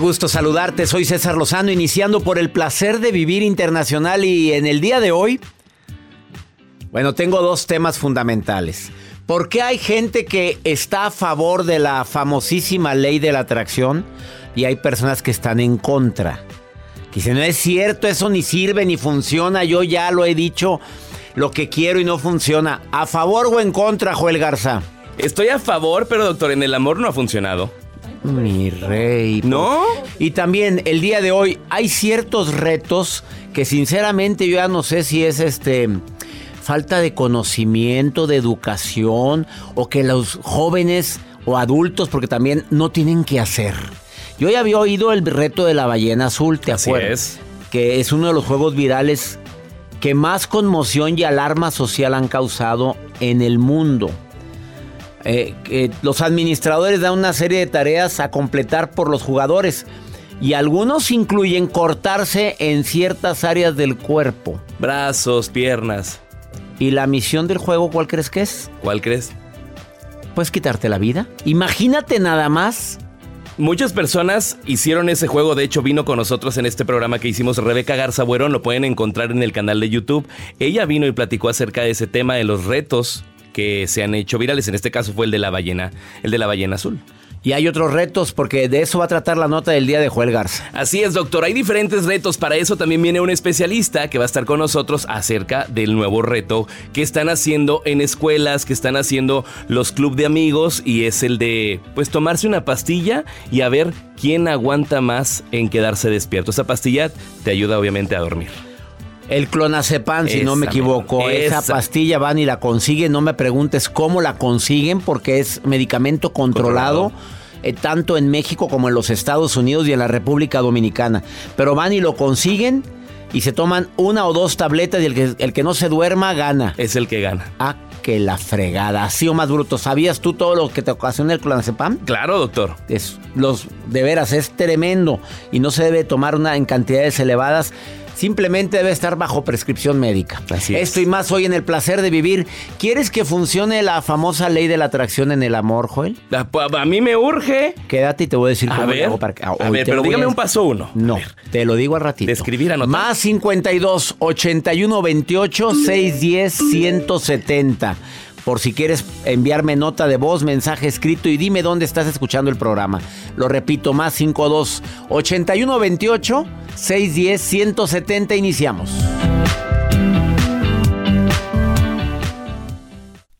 Gusto saludarte, soy César Lozano, iniciando por el placer de vivir internacional y en el día de hoy, bueno, tengo dos temas fundamentales. ¿Por qué hay gente que está a favor de la famosísima ley de la atracción y hay personas que están en contra? Que dicen, no es cierto, eso ni sirve ni funciona, yo ya lo he dicho, lo que quiero y no funciona. ¿A favor o en contra, Joel Garza? Estoy a favor, pero doctor, en el amor no ha funcionado. Mi rey. ¿No? Y también el día de hoy hay ciertos retos que sinceramente yo ya no sé si es este falta de conocimiento, de educación o que los jóvenes o adultos porque también no tienen que hacer. Yo ya había oído el reto de la ballena azul, ¿te Así acuerdas? es. Que es uno de los juegos virales que más conmoción y alarma social han causado en el mundo. Eh, los administradores dan una serie de tareas a completar por los jugadores y algunos incluyen cortarse en ciertas áreas del cuerpo. Brazos, piernas. ¿Y la misión del juego cuál crees que es? ¿Cuál crees? Pues quitarte la vida. Imagínate nada más. Muchas personas hicieron ese juego, de hecho vino con nosotros en este programa que hicimos Rebeca Garza Buerón, lo pueden encontrar en el canal de YouTube. Ella vino y platicó acerca de ese tema de los retos que se han hecho virales, en este caso fue el de la ballena, el de la ballena azul. Y hay otros retos porque de eso va a tratar la nota del día de Joel Garza. Así es, doctor. Hay diferentes retos. Para eso también viene un especialista que va a estar con nosotros acerca del nuevo reto que están haciendo en escuelas, que están haciendo los club de amigos y es el de pues tomarse una pastilla y a ver quién aguanta más en quedarse despierto. Esa pastilla te ayuda obviamente a dormir. El clonazepam, si no me equivoco. Esa. pastilla van y la consiguen. No me preguntes cómo la consiguen porque es medicamento controlado. eh, tanto en México como en los Estados Unidos y en la República Dominicana. Pero van y lo consiguen y se toman una o dos tabletas y el que, el que no se duerma gana. Es el que gana. Ah, que la fregada. Así o más bruto. ¿Sabías tú todo lo que te ocasiona el clonazepam? Claro, doctor. Es, los, de veras, es tremendo y no se debe tomar una en cantidades elevadas. Simplemente debe estar bajo prescripción médica. Así es. Esto y más hoy en el placer de vivir. ¿Quieres que funcione la famosa ley de la atracción en el amor, Joel? A, a mí me urge. Quédate y te voy a decir A cómo ver, hago para que. a hoy ver, pero dígame a- un paso uno. No, A te lo digo al ratito. De escribir, anotar. Más 52 81 28 610 170. Por si quieres enviarme nota de voz, mensaje escrito y dime dónde estás escuchando el programa. Lo repito, más 52 81 28 610 170. Iniciamos.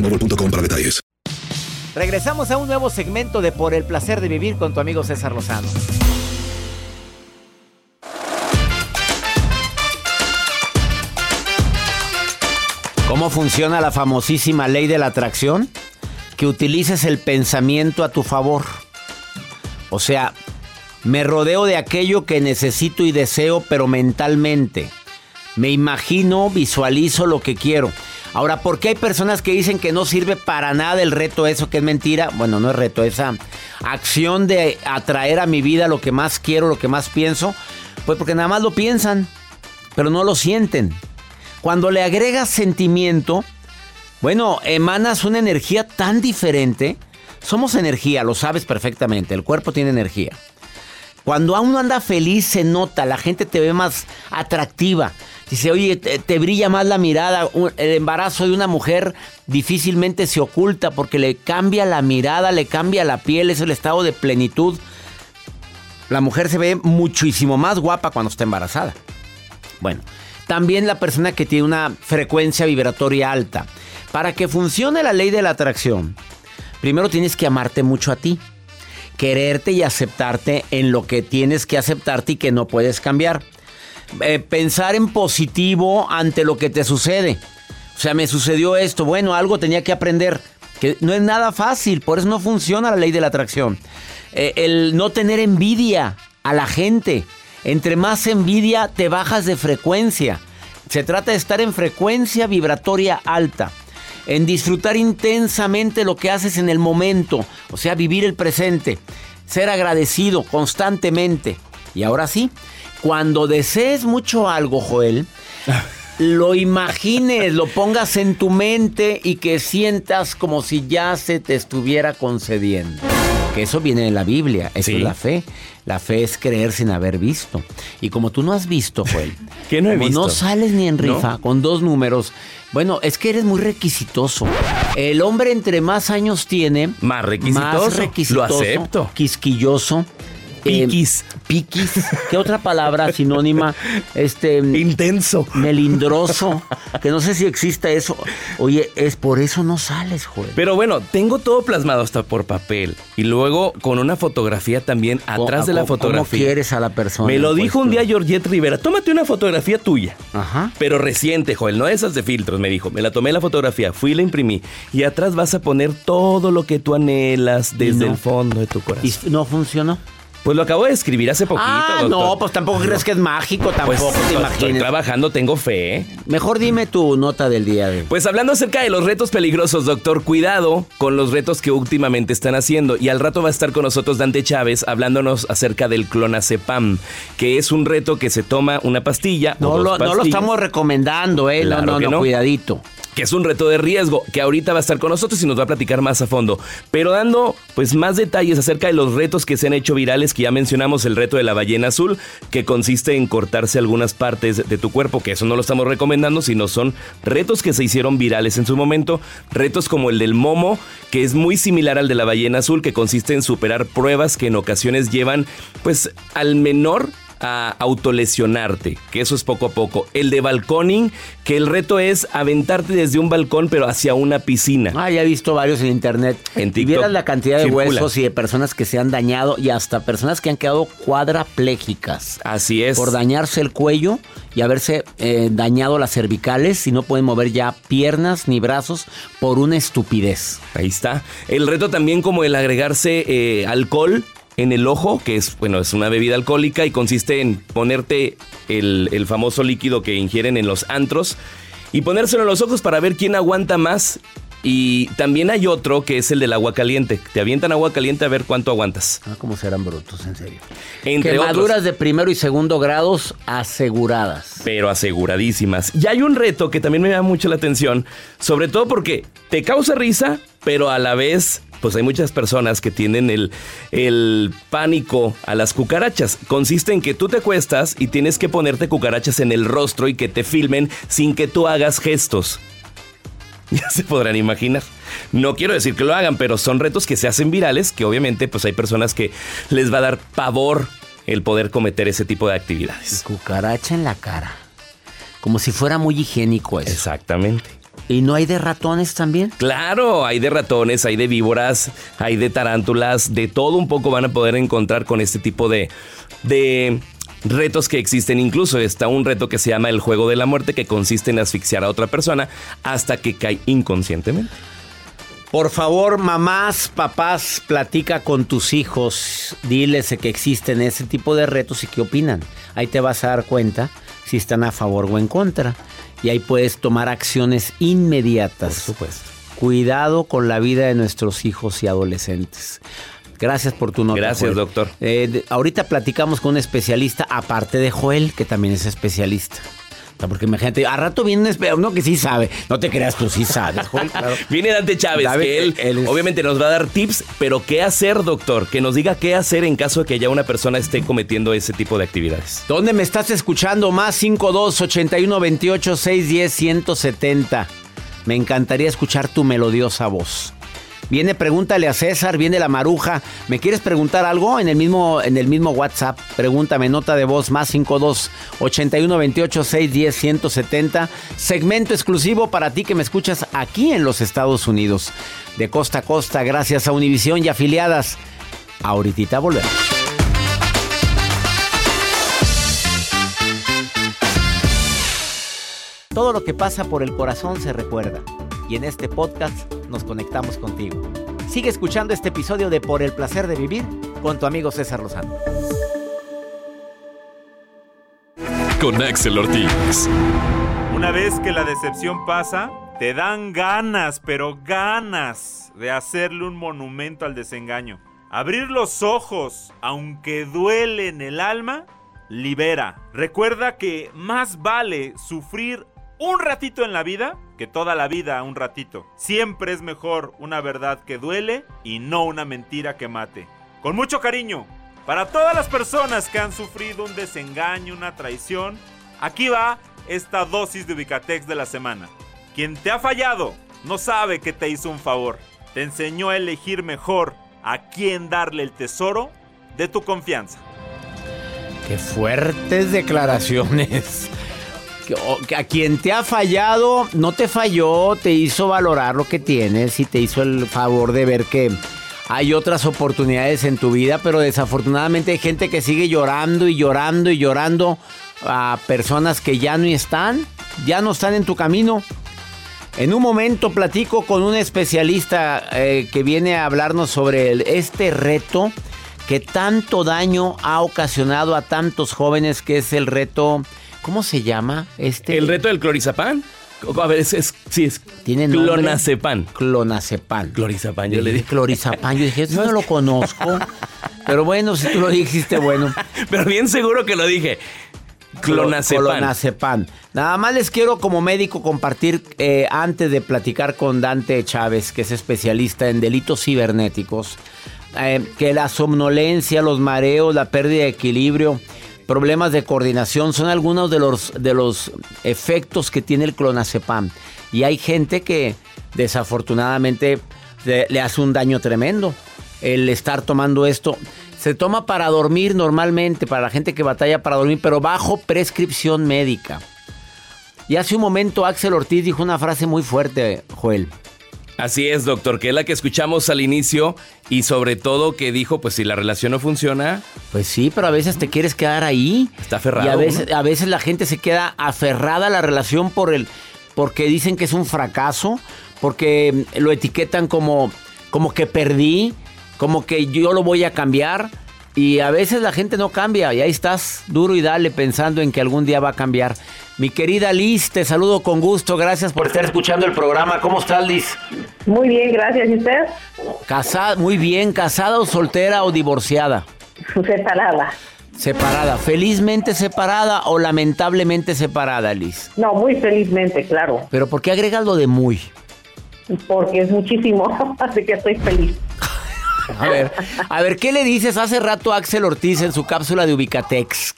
boostmobile.com para detalles. Regresamos a un nuevo segmento de Por el placer de vivir con tu amigo César Lozano. ¿Cómo funciona la famosísima ley de la atracción? Que utilices el pensamiento a tu favor. O sea, me rodeo de aquello que necesito y deseo, pero mentalmente. Me imagino, visualizo lo que quiero. Ahora, ¿por qué hay personas que dicen que no sirve para nada el reto eso, que es mentira? Bueno, no es reto, esa acción de atraer a mi vida lo que más quiero, lo que más pienso. Pues porque nada más lo piensan, pero no lo sienten. Cuando le agregas sentimiento, bueno, emanas una energía tan diferente. Somos energía, lo sabes perfectamente, el cuerpo tiene energía. Cuando uno anda feliz se nota, la gente te ve más atractiva. Dice, oye, te, te, brilla más la mirada. El embarazo de una mujer difícilmente se oculta porque le cambia la mirada, le cambia la piel, es el estado de plenitud. La mujer se ve muchísimo más guapa cuando está embarazada. Bueno, también la persona que tiene una frecuencia vibratoria alta. Para que funcione la ley de la atracción, primero tienes que amarte mucho a ti. Quererte y aceptarte en lo que tienes que aceptarte y que no puedes cambiar eh, pensar en positivo ante lo que te sucede. O sea, me sucedió esto, bueno, algo tenía que aprender. Que no es nada fácil, por eso no funciona la ley de la atracción. Eh, el no tener envidia a la gente. Entre más envidia, te bajas de frecuencia. Se trata de estar en frecuencia vibratoria alta. En disfrutar intensamente lo que haces en el momento. O sea, vivir el presente. Ser agradecido constantemente. Y ahora sí, cuando desees mucho algo, Joel, lo imagines, lo pongas en tu mente y que sientas como si ya se te estuviera concediendo. Que eso viene de la Biblia, eso Sí. es la fe. La fe es creer sin haber visto. Y como tú no has visto, Joel, ¿Qué no he como visto? no sales ni en ¿No? rifa con dos números, bueno, es que eres muy requisitoso. El hombre entre más años tiene, Más requisitoso. más requisitoso, Lo acepto. quisquilloso. Eh, Piquis. piquis. ¿Qué otra palabra sinónima? Este. Intenso. Melindroso. Que no sé si exista eso. Oye, es por eso no sales, Joel. Pero bueno, tengo todo plasmado hasta por papel. Y luego con una fotografía también atrás de la ¿Cómo- fotografía. ¿Cómo quieres a la persona? Me lo dijo un Pues, día Georgette Rivera. Tómate una fotografía tuya. Ajá. Pero reciente, Joel, no esas de filtros, me dijo. Me la tomé la fotografía, fui y la imprimí. Y atrás vas a poner todo lo que tú anhelas desde no. el fondo de tu corazón. ¿Y no funcionó? Pues lo acabo de escribir hace poquito. ah, doctor. no, pues tampoco crees que es mágico, Pues tampoco te estoy trabajando, tengo fe. ¿eh? Mejor dime tu nota del día de Pues hablando acerca de los retos peligrosos, doctor, cuidado con los retos que últimamente están haciendo. Y al rato va a estar con nosotros Dante Chávez hablándonos acerca del clonazepam, que es un reto que se toma una pastilla. o No dos lo, no lo pastillas, estamos recomendando, ¿eh? Claro no, no, no, no. cuidadito. Que es un reto de riesgo, que ahorita va a estar con nosotros y nos va a platicar más a fondo. Pero dando pues más detalles acerca de los retos que se han hecho virales, que ya mencionamos el reto de la ballena azul, que consiste en cortarse algunas partes de tu cuerpo, que eso no lo estamos recomendando, sino son retos que se hicieron virales en su momento. Retos como el del momo, que es muy similar al de la ballena azul, que consiste en superar pruebas que en ocasiones llevan pues al menor a autolesionarte, que eso es poco a poco. El de balconing, que el reto es aventarte desde un balcón pero hacia una piscina. Ah, ya he visto varios en internet. En y TikTok vieras la cantidad de circula. huesos y de personas que se han dañado y hasta personas que han quedado cuadraplégicas. Así es. Por dañarse el cuello y haberse eh, dañado las cervicales y no pueden mover ya piernas ni brazos por una estupidez. Ahí está. El reto también como el agregarse eh, alcohol en el ojo, que es, bueno, es una bebida alcohólica y consiste en ponerte el, el famoso líquido que ingieren en los antros y ponérselo en los ojos para ver quién aguanta más. Y también hay otro que es el del agua caliente. Te avientan agua caliente a ver cuánto aguantas. Ah, cómo serán brutos, en serio. Entre Quemaduras otros. de primero y segundo grados aseguradas. pero aseguradísimas. Y hay un reto que también me da mucho la atención, sobre todo porque te causa risa, pero a la vez, pues hay muchas personas que tienen el, el pánico a las cucarachas. Consiste en que tú te acuestas y tienes que ponerte cucarachas en el rostro y que te filmen sin que tú hagas gestos. Ya se podrán imaginar. No quiero decir que lo hagan, pero son retos que se hacen virales, que obviamente pues hay personas que les va a dar pavor el poder cometer ese tipo de actividades. Cucaracha en la cara. Como si fuera muy higiénico eso. Exactamente. ¿Y no hay de ratones también? Claro, hay de ratones, hay de víboras, hay de tarántulas, de todo un poco van a poder encontrar con este tipo de, de retos que existen. Incluso está un reto que se llama el juego de la muerte, que consiste en asfixiar a otra persona hasta que cae inconscientemente. Por favor, mamás, papás, platica con tus hijos, diles que existen ese tipo de retos y qué opinan. Ahí te vas a dar cuenta si están a favor o en contra. Y ahí puedes tomar acciones inmediatas. Por supuesto. Cuidado con la vida de nuestros hijos y adolescentes. Gracias por tu nota. Gracias, Joel. doctor. Eh, ahorita platicamos con un especialista, aparte de Joel, que también es especialista. Porque imagínate, a rato viene uno que sí sabe. No te creas, tú sí sabes, Joel. Claro. Viene Dante Chávez, que él, él es- obviamente nos va a dar tips, pero ¿qué hacer, doctor? Que nos diga qué hacer en caso de que ya una persona esté cometiendo ese tipo de actividades. ¿Dónde me estás escuchando? Más 52 81 28 610 170. Me encantaría escuchar tu melodiosa voz. Viene, pregúntale a César, viene la maruja. ¿Me quieres preguntar algo? En el mismo, en el mismo WhatsApp. Pregúntame, nota de voz, más 52 81 28 610 170. Segmento exclusivo para ti que me escuchas aquí en los Estados Unidos. De costa a costa, gracias a Univisión y afiliadas. Ahorita volvemos. Todo lo que pasa por el corazón se recuerda. Y en este podcast nos conectamos contigo. Sigue escuchando este episodio de Por el placer de vivir con tu amigo César Lozano. Con Axel Ortiz. Una vez que la decepción pasa, te dan ganas, pero ganas de hacerle un monumento al desengaño. Abrir los ojos, aunque duele en el alma, libera. Recuerda que más vale sufrir un ratito en la vida que toda la vida un ratito. Siempre es mejor una verdad que duele y no una mentira que mate. Con mucho cariño, para todas las personas que han sufrido un desengaño, una traición, aquí va esta dosis de Ubicatex de la semana. Quien te ha fallado no sabe que te hizo un favor. Te enseñó a elegir mejor a quién darle el tesoro de tu confianza. Qué fuertes declaraciones. Que- o- que A quien te ha fallado, no te falló, te hizo valorar lo que tienes y te hizo el favor de ver que hay otras oportunidades en tu vida, pero desafortunadamente hay gente que sigue llorando y llorando y llorando a personas que ya no están, ya no están en tu camino. En un momento platico con un especialista eh, que viene a hablarnos sobre este reto que tanto daño ha ocasionado a tantos jóvenes, que es el reto, ¿cómo se llama? Este El reto del clorizapán. A ver, es, es- sí, es tiene clonazepam. Clonazepam. Clorizapán, yo le dije. Clorizapam. Yo dije, eso no lo conozco. Pero bueno, si tú lo dijiste, bueno. Pero bien seguro que lo dije. Clonazepam. Clonazepam. Nada más les quiero como médico compartir, eh, antes de platicar con Dante Chávez, que es especialista en delitos cibernéticos, eh, que la somnolencia, los mareos, la pérdida de equilibrio, problemas de coordinación son algunos de los, de los efectos que tiene el clonazepam. Y hay gente que desafortunadamente le, le hace un daño tremendo el estar tomando esto. Se toma para dormir normalmente, para la gente que batalla para dormir, pero bajo prescripción médica. Y hace un momento Axel Ortiz dijo una frase muy fuerte, Joel. Así es, doctor, que es la que escuchamos al inicio y sobre todo que dijo, pues si la relación no funciona... Pues sí, pero a veces te quieres quedar ahí. Está aferrado. Y a veces, a veces la gente se queda aferrada a la relación por el, porque dicen que es un fracaso, porque lo etiquetan como, como que perdí, como que yo lo voy a cambiar. Y a veces la gente no cambia y ahí estás duro y dale pensando en que algún día va a cambiar. Mi querida Liz, te saludo con gusto. Gracias por estar escuchando el programa. ¿Cómo estás, Liz? Muy bien, gracias. ¿Y usted? Casada, muy bien. ¿Casada o soltera o divorciada? Separada. Separada. ¿Felizmente separada o lamentablemente separada, Liz? No, muy felizmente, claro. ¿Pero por qué agregas lo de muy? Porque es muchísimo, así que estoy feliz. A ver, a ver, ¿qué le dices? Hace rato Axel Ortiz en su cápsula de Ubicatex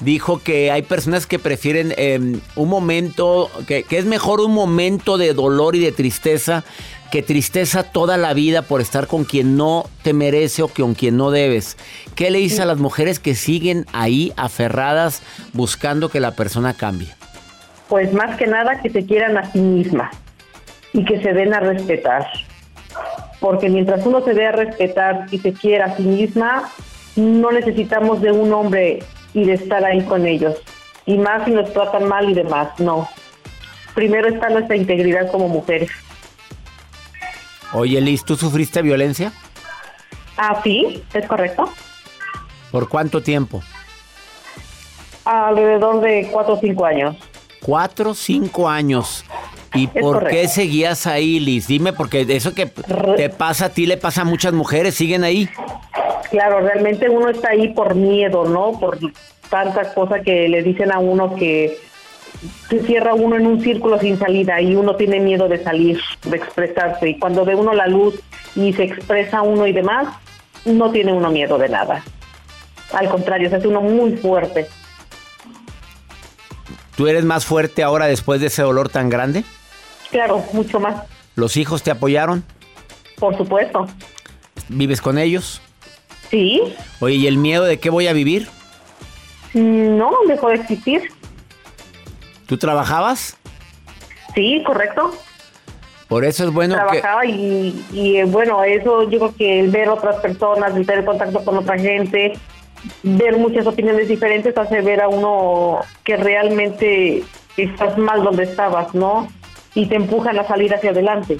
dijo que hay personas que prefieren em, un momento, que, que es mejor un momento de dolor y de tristeza que tristeza toda la vida por estar con quien no te merece o con quien no debes. ¿Qué le dices a las mujeres que siguen ahí aferradas buscando que la persona cambie? Pues más que nada que se quieran a sí mismas y que se den a respetar. Porque mientras uno se dé a respetar y se quiera a sí misma, no necesitamos de un hombre y de estar ahí con ellos. Y más si nos tratan mal y demás, no. Primero está nuestra integridad como mujeres. Oye, Liz, ¿tú sufriste violencia? Ah, sí, es correcto. ¿Por cuánto tiempo? Alrededor de cuatro o cinco años. Cuatro, cinco años. ¿Y Es por qué seguías ahí, Liz? Dime, porque eso que te pasa a ti le pasa a muchas mujeres, siguen ahí. Claro, realmente uno está ahí por miedo, ¿no? Por tanta cosa que le dicen a uno que se cierra uno en un círculo sin salida y uno tiene miedo de salir, de expresarse. Y cuando ve uno la luz y se expresa uno y demás, no tiene uno miedo de nada. Al contrario, se hace uno muy fuerte. ¿Tú eres más fuerte ahora después de ese dolor tan grande? Claro, mucho más, ¿Los hijos te apoyaron? por supuesto. ¿Vives con ellos? Sí, Oye, ¿y el miedo de qué voy a vivir? no, dejó de existir. ¿Tú trabajabas? Sí, correcto. Por eso es bueno que... trabajaba y, y, eh, bueno, eso yo creo que el ver otras personas, el tener contacto con otra gente, ver muchas opiniones diferentes hace ver a uno que realmente estás mal donde estabas, ¿no? Y te empujan a salir hacia adelante.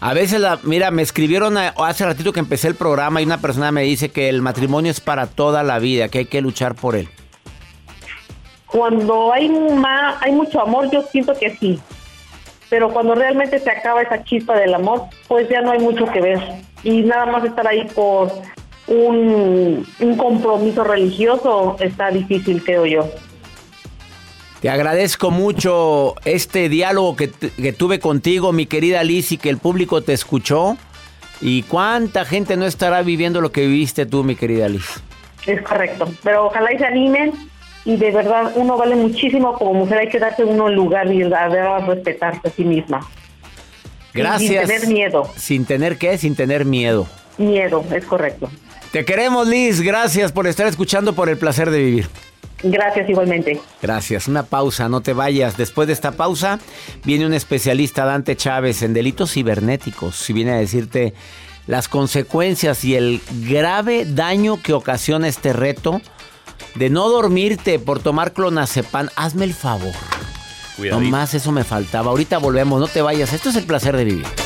A veces, la, mira, me escribieron a- hace ratito que empecé el programa y una persona me dice que el matrimonio es para toda la vida, que hay que luchar por él. Cuando hay, ma- hay mucho amor, yo siento que sí. Pero cuando realmente se acaba esa chispa del amor, pues ya no hay mucho que ver. Y nada más estar ahí por un, un compromiso religioso está difícil, creo yo. Te agradezco mucho este diálogo que, tuve contigo, mi querida Liz, y que el público te escuchó. ¿Y cuánta gente no estará viviendo lo que viviste tú, mi querida Liz? Es correcto. Pero ojalá y se animen. Y de verdad, uno vale muchísimo como mujer. Hay que darse uno lugar y a respetarse a sí misma. Gracias. Sin tener miedo. Sin tener qué, sin tener miedo. Miedo, es correcto. Te queremos, Liz. Gracias por estar escuchando por el placer de vivir. Gracias igualmente. Gracias. Una pausa, no te vayas. Después de esta pausa viene un especialista, Dante Chávez, en delitos cibernéticos. Y viene a decirte las consecuencias y el grave daño que ocasiona este reto de no dormirte por tomar clonazepam. Hazme el favor. Cuidadito. Nomás eso me faltaba. Ahorita volvemos, no te vayas. Esto es el placer de vivir.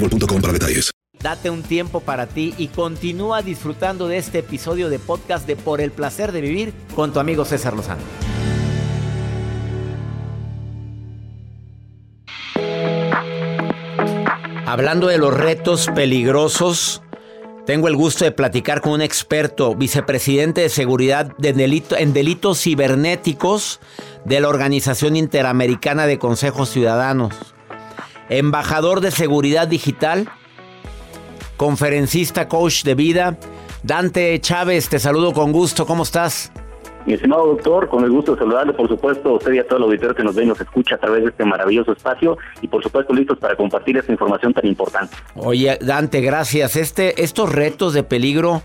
boostmobile.com para detalles. Date un tiempo para ti y continúa disfrutando de este episodio de podcast de Por el placer de vivir con tu amigo César Lozano. Hablando de los retos peligrosos, tengo el gusto de platicar con un experto, vicepresidente de seguridad de delito, en delitos cibernéticos de la Organización Interamericana de Consejos Ciudadanos embajador de seguridad digital, conferencista, coach de vida. Dante Chávez, te saludo con gusto, ¿cómo estás? Mi estimado doctor, con el gusto de saludarle, por supuesto, usted y a todo el auditorio que nos ve y nos escucha a través de este maravilloso espacio y por supuesto listos para compartir esta información tan importante. Oye, Dante, gracias. Este, estos retos de peligro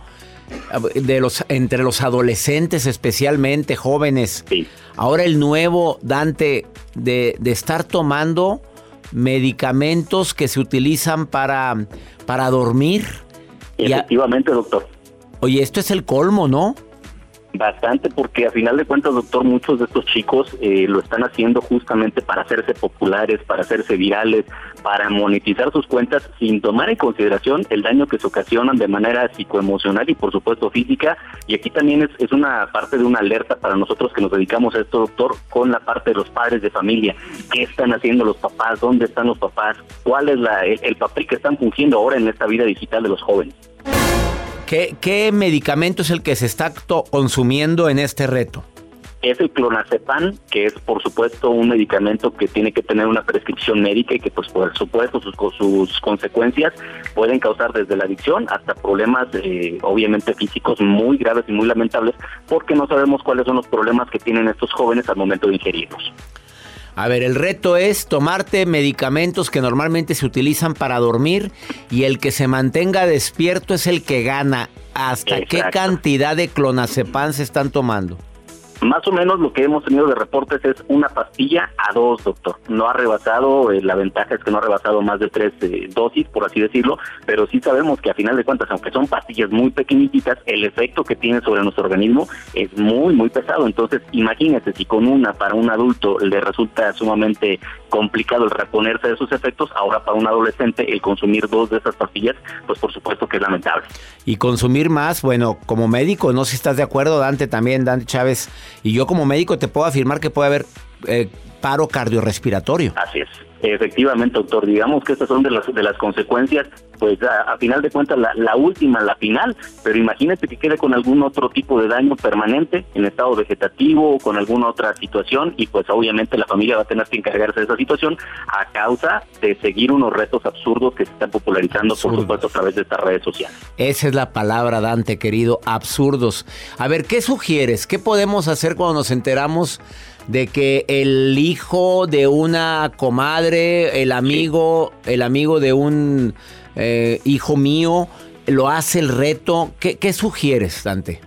de los entre los adolescentes, especialmente jóvenes. Sí. Ahora el nuevo Dante de, de estar tomando medicamentos que se utilizan para, para dormir. Efectivamente, doctor. Oye, esto es el colmo, ¿no? Bastante, porque a final de cuentas, doctor, muchos de estos chicos eh, lo están haciendo justamente para hacerse populares, para hacerse virales, para monetizar sus cuentas sin tomar en consideración el daño que se ocasionan de manera psicoemocional y por supuesto física. Y aquí también es, es una parte de una alerta para nosotros que nos dedicamos a esto, doctor, con la parte de los padres de familia. ¿Qué están haciendo los papás? ¿Dónde están los papás? ¿Cuál es la, el papel que están fungiendo ahora en esta vida digital de los jóvenes? ¿Qué, medicamento es el que se está consumiendo en este reto? es el clonazepam, que es por supuesto un medicamento que tiene que tener una prescripción médica y que pues por supuesto sus, sus consecuencias pueden causar desde la adicción hasta problemas eh, obviamente físicos muy graves y muy lamentables porque no sabemos cuáles son los problemas que tienen estos jóvenes al momento de ingerirlos. A ver, el reto es tomarte medicamentos que normalmente se utilizan para dormir y el que se mantenga despierto es el que gana. ¿Hasta qué cantidad de clonazepam se están tomando? Más o menos lo que hemos tenido de reportes es una pastilla a dos, doctor. No ha rebasado, eh, la ventaja es que no ha rebasado más de tres eh, dosis, por así decirlo, pero sí sabemos que a final de cuentas, aunque son pastillas muy pequeñitas, el efecto que tiene sobre nuestro organismo es muy, muy pesado. Entonces, imagínese si con una para un adulto le resulta sumamente complicado el reponerse de sus efectos, ahora para un adolescente el consumir dos de esas pastillas, pues por supuesto que es lamentable. Y consumir más, bueno, como médico, no sé si estás de acuerdo, Dante también, Dante Chávez, y yo como médico te puedo afirmar que puede haber eh, paro cardiorrespiratorio. Así es. Efectivamente, doctor, digamos que estas son de las, de las consecuencias, pues a, final de cuentas la, última, la final, pero imagínate que quede con algún otro tipo de daño permanente en estado vegetativo o con alguna otra situación y pues obviamente la familia va a tener que encargarse de esa situación a causa de seguir unos retos absurdos que se están popularizando, por supuesto, a través de estas redes sociales. Esa es la palabra, Dante, querido, absurdos. A ver, ¿qué sugieres? ¿Qué podemos hacer cuando nos enteramos? de que el hijo de una comadre, el amigo, el amigo de un eh, hijo mío, lo hace el reto. ¿Qué, qué sugieres, Dante?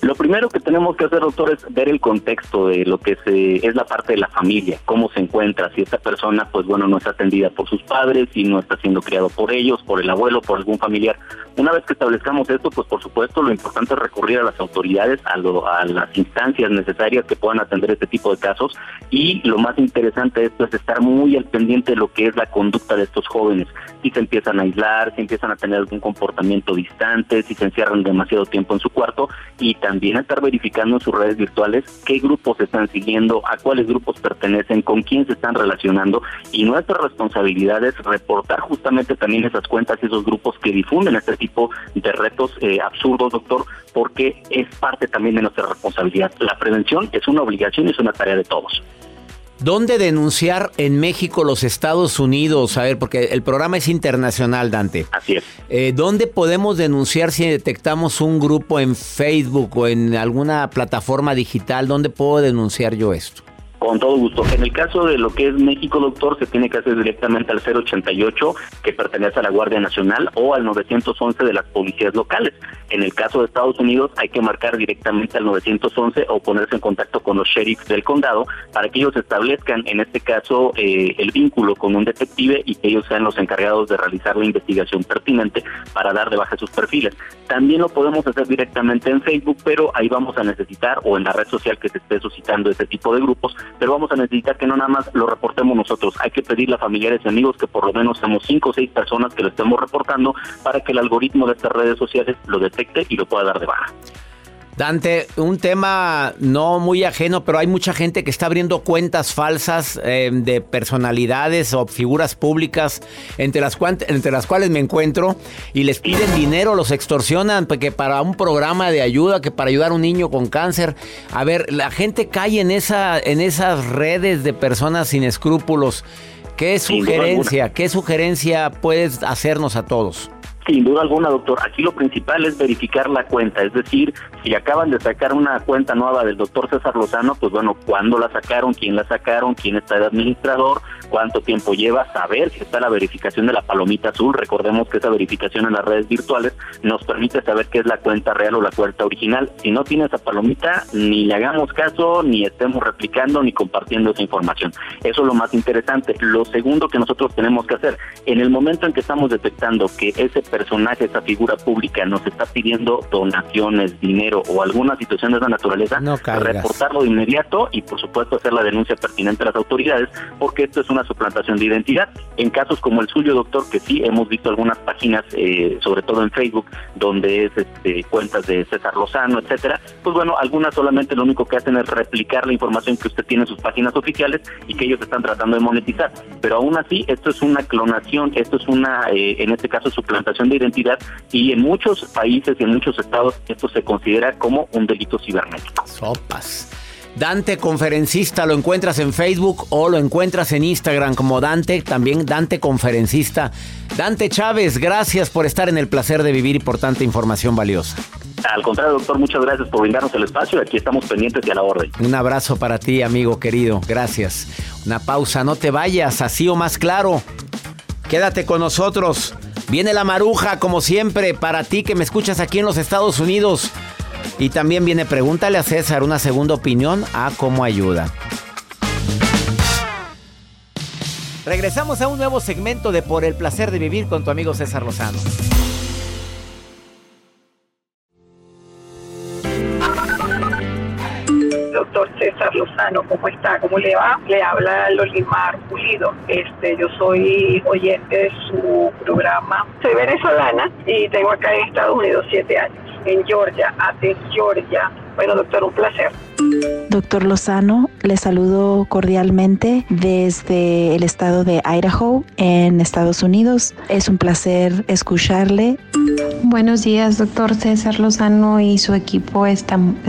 Lo primero que tenemos que hacer, doctor, es ver el contexto de lo que se, es la parte de la familia, cómo se encuentra, si esta persona, pues bueno, no está atendida por sus padres, si no está siendo criado por ellos, por el abuelo, por algún familiar. Una vez que establezcamos esto, pues por supuesto lo importante es recurrir a las autoridades, a, a las instancias necesarias que puedan atender este tipo de casos. Y lo más interesante de esto es estar muy al pendiente de lo que es la conducta de estos jóvenes, si se empiezan a aislar, si empiezan a tener algún comportamiento distante, si se encierran demasiado tiempo en su cuarto y también estar verificando en sus redes virtuales qué grupos están siguiendo, a cuáles grupos pertenecen, con quién se están relacionando y nuestra responsabilidad es reportar justamente también esas cuentas y esos grupos que difunden este tipo de retos eh, absurdos, doctor, porque es parte también de nuestra responsabilidad. La prevención es una obligación y es una tarea de todos. ¿Dónde denunciar en México, los Estados Unidos? A ver, porque el programa es internacional, Dante. Así es. Eh, ¿Dónde podemos denunciar si detectamos un grupo en Facebook o en alguna plataforma digital? ¿Dónde puedo denunciar yo esto? Con todo gusto. En el caso de lo que es México, doctor, se tiene que hacer directamente al 088, que pertenece a la Guardia Nacional, o al 911 de las policías locales. En el caso de Estados Unidos, hay que marcar directamente al 911 o ponerse en contacto con los sheriffs del condado para que ellos establezcan, en este caso, eh, el vínculo con un detective y que ellos sean los encargados de realizar la investigación pertinente para dar de baja sus perfiles. También lo podemos hacer directamente en Facebook, pero ahí vamos a necesitar, o en la red social que se esté suscitando ese tipo de grupos, pero vamos a necesitar que no nada más lo reportemos nosotros, hay que pedirle a familiares y amigos que por lo menos seamos cinco o seis personas que lo estemos reportando para que el algoritmo de estas redes sociales lo detecte y lo pueda dar de baja. Dante, un tema no muy ajeno, pero hay mucha gente que está abriendo cuentas falsas eh, de personalidades o figuras públicas entre las, entre las cuales me encuentro y les piden dinero, los extorsionan que para un programa de ayuda, que para ayudar a un niño con cáncer. A ver, la gente cae en, esa, en esas redes de personas sin escrúpulos. ¿Qué sugerencia, qué sugerencia puedes hacernos a todos? Sin duda alguna, doctor. Aquí lo principal es verificar la cuenta, es decir, si acaban de sacar una cuenta nueva del doctor César Lozano, pues bueno, cuándo la sacaron, quién la sacaron, quién está de administrador, cuánto tiempo lleva, saber si está la verificación de la palomita azul. Recordemos que esa verificación en las redes virtuales nos permite saber qué es la cuenta real o la cuenta original. Si no tiene esa palomita, ni le hagamos caso, ni estemos replicando, ni compartiendo esa información. Eso es lo más interesante. Lo segundo que nosotros tenemos que hacer, en el momento en que estamos detectando que ese personaje, esa figura pública nos está pidiendo donaciones, dinero o alguna situación de esa naturaleza, reportarlo de inmediato y por supuesto hacer la denuncia pertinente a las autoridades, porque esto es una suplantación de identidad. En casos como el suyo, doctor, que sí hemos visto algunas páginas, eh, sobre todo en Facebook, donde es este, cuentas de César Lozano, etcétera, pues bueno, algunas solamente lo único que hacen es replicar la información que usted tiene en sus páginas oficiales y que ellos están tratando de monetizar. Pero aún así, esto es una clonación, esto es una, eh, en este caso, suplantación de identidad y en muchos países y en muchos estados esto se considera como un delito cibernético. Sopas. Dante Conferencista, lo encuentras en Facebook o lo encuentras en Instagram como Dante, también Dante Conferencista. Dante Chávez, gracias por estar en el placer de vivir y por tanta información valiosa. Al contrario, doctor, muchas gracias por brindarnos el espacio. Aquí estamos pendientes y a la orden. Un abrazo para ti, amigo querido. Gracias. Una pausa, no te vayas, así o más claro. Quédate con nosotros. Viene la maruja, como siempre, para ti que me escuchas aquí en los Estados Unidos. Y también viene Pregúntale a César una segunda opinión a cómo ayuda. Regresamos a un nuevo segmento de Por el placer de vivir con tu amigo César Lozano. Doctor César Lozano, ¿cómo está? ¿Cómo le va? Le habla Lolimar Pulido. Este, yo soy oyente de su programa. Soy venezolana y tengo acá en Estados Unidos siete años, en Georgia, Athens, Georgia. Bueno, doctor, un placer. Doctor Lozano, le saludo cordialmente desde el estado de Idaho, en Estados Unidos. Es un placer escucharle. Buenos días, doctor César Lozano y su equipo.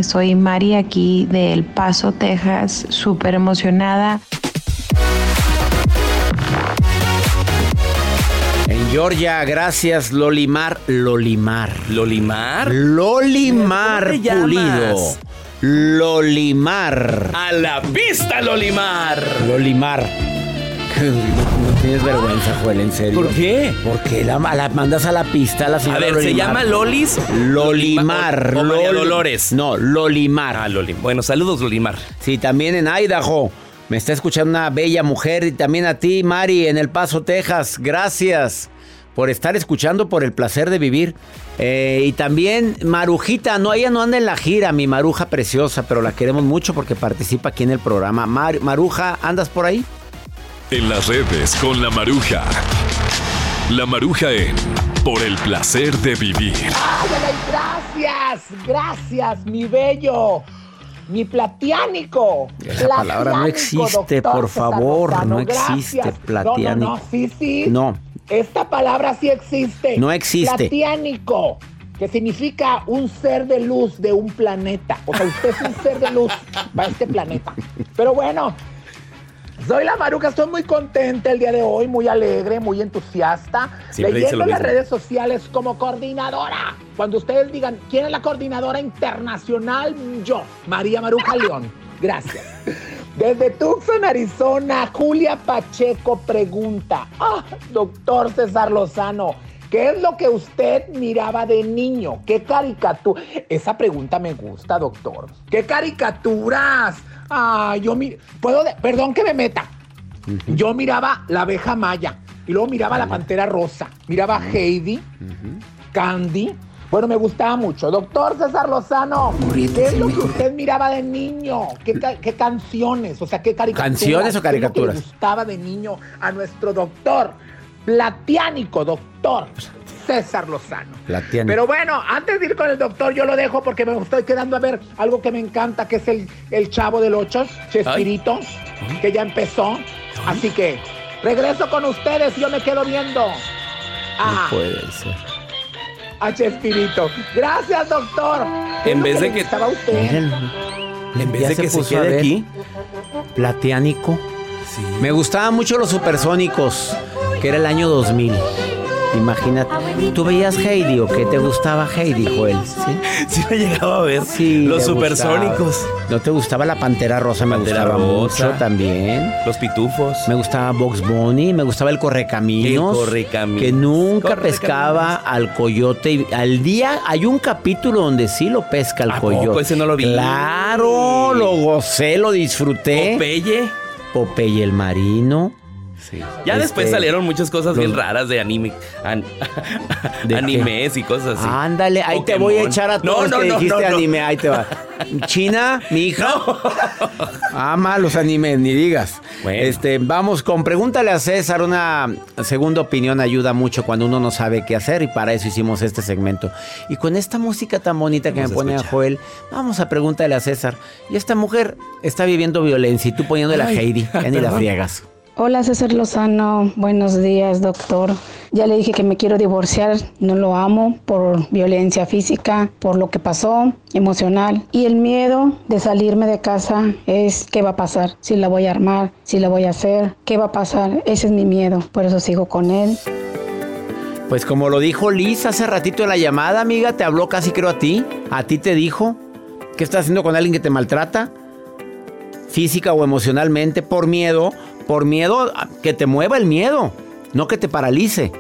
soy Mari aquí de El Paso, Texas, súper emocionada. En Georgia, gracias Lolimar. Lolimar. ¿Lolimar? Lolimar Pulido. Lolimar. A la vista, Lolimar. Lolimar. No, tienes vergüenza, Joel, en serio. ¿Por qué? Porque la, la mandas a la pista la señora A ver, ¿se llama Lolis? Lolimar. O, Dolores. No, Lolimar. Ah, Lolimar. Bueno, saludos, Lolimar. Sí, también en Idaho. Me está escuchando una bella mujer y también a ti, Mari, en El Paso, Texas. Gracias por estar escuchando, por el placer de vivir. Eh, y también Marujita, no, ella no anda en la gira, mi Maruja preciosa, pero la queremos mucho porque participa aquí en el programa. Maruja, ¿andas por ahí? En las redes con la Maruja. La Maruja en Por el placer de vivir. gracias, gracias, mi bello mi platiánico. Esa palabra no existe, por favor, no existe, platiánico. No, no, sí, sí. No. Esta palabra sí existe. No existe. Platiánico, que significa un ser de luz de un planeta. O sea, usted es un ser de luz para este planeta. Pero bueno, soy la Maruca, estoy muy contenta el día de hoy, muy alegre, muy entusiasta. leyendo las redes sociales como coordinadora. Cuando ustedes digan, ¿quién es la coordinadora internacional? Yo, María Maruja León. Gracias. Desde Tucson, Arizona, Julia Pacheco pregunta, ah, doctor César Lozano, ¿qué es lo que usted miraba de niño? ¿Qué caricatura? Esa pregunta me gusta, doctor. ¿Qué caricaturas? Ah, yo mi... ¿Puedo? de- Perdón que me meta. Yo miraba la abeja maya y luego miraba la pantera rosa, miraba Heidi, Candy. Bueno, me gustaba mucho. Doctor César Lozano, ¿qué es lo que usted miraba de niño? ¿Qué, ca- qué canciones? O sea, ¿qué caricaturas? ¿Canciones o ¿Qué es lo que caricaturas? le gustaba de niño a nuestro doctor, platiánico doctor César Lozano. Platiánico. Pero bueno, antes de ir con el doctor, yo lo dejo porque me estoy quedando a ver algo que me encanta, que es el, el chavo del ocho, Chespirito, que ya empezó. Así que regreso con ustedes, yo me quedo viendo a, Puede ser. A Chespirito. Gracias, doctor. ¿Qué es En vez de que- gustaba a usted? Miren, En vez de que se quede ver. aquí. Platiánico. Me gustaban mucho los supersónicos, que era el año 2000. Imagínate. ¿Tú veías Heidi o qué te gustaba Heidi, Joel? Sí. Sí me llegaba a ver. Sí, Los supersónicos. gustaba. ¿No te gustaba la Pantera Rosa? Me Pantera gustaba Rosa. mucho también. Los pitufos. Me gustaba Box Bunny, me gustaba el Correcaminos. El Correcaminos. Que nunca Correcaminos. pescaba al coyote. Al día hay un capítulo donde sí lo pesca el ¿A coyote. poco? Ese no lo vi. Claro, lo gocé, lo disfruté. Popeye. Popeye el marino. Ya Este, después salieron muchas cosas bien raras de anime. an- ¿De animes y cosas así. Ándale, ahí te voy a echar a todos no, que no, dijiste anime, ahí te va. China, mi hija. Ama los animes, ni digas. Este, vamos con pregúntale a César, una segunda opinión ayuda mucho cuando uno no sabe qué hacer y para eso hicimos este segmento. Y con esta música tan bonita que me a pone a. Joel, vamos a pregúntale a César. Y esta mujer está viviendo violencia y tú poniéndole a Ay, Heidi, ya ni la friegas. Hola César Lozano, buenos días doctor. Ya le dije que me quiero divorciar, no lo amo por violencia física, por lo que pasó, emocional. Y el miedo de salirme de casa es qué va a pasar, si la voy a armar, si la voy a hacer, qué va a pasar. Ese es mi miedo, por eso sigo con él. Pues como lo dijo Liz hace ratito en la llamada, amiga, te habló casi creo a ti. A ti te dijo. ¿Qué estás haciendo con alguien que te maltrata? Física o emocionalmente, por miedo. Por miedo que te mueva el miedo, no que te paralice.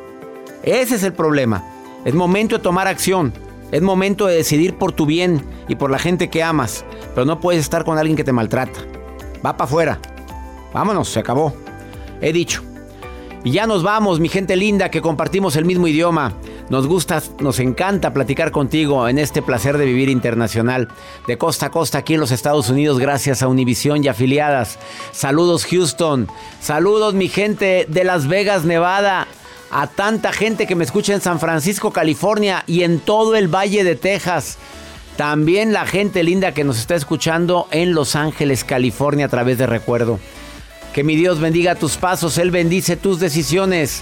Ese es el problema. Es momento de tomar acción. Es momento de decidir por tu bien y por la gente que amas. Pero no puedes estar con alguien que te maltrata. Va para afuera. Vámonos, se acabó. He dicho. Y ya nos vamos, mi gente linda, que compartimos el mismo idioma. Nos gusta, nos encanta platicar contigo en este placer de vivir internacional. De costa a costa aquí en los Estados Unidos, gracias a Univisión y afiliadas. Saludos Houston. Saludos mi gente de Las Vegas, Nevada. A tanta gente que me escucha en San Francisco, California y en todo el Valle de Texas. También la gente linda que nos está escuchando en Los Ángeles, California a través de Recuerdo. Que mi Dios bendiga tus pasos, Él bendice tus decisiones.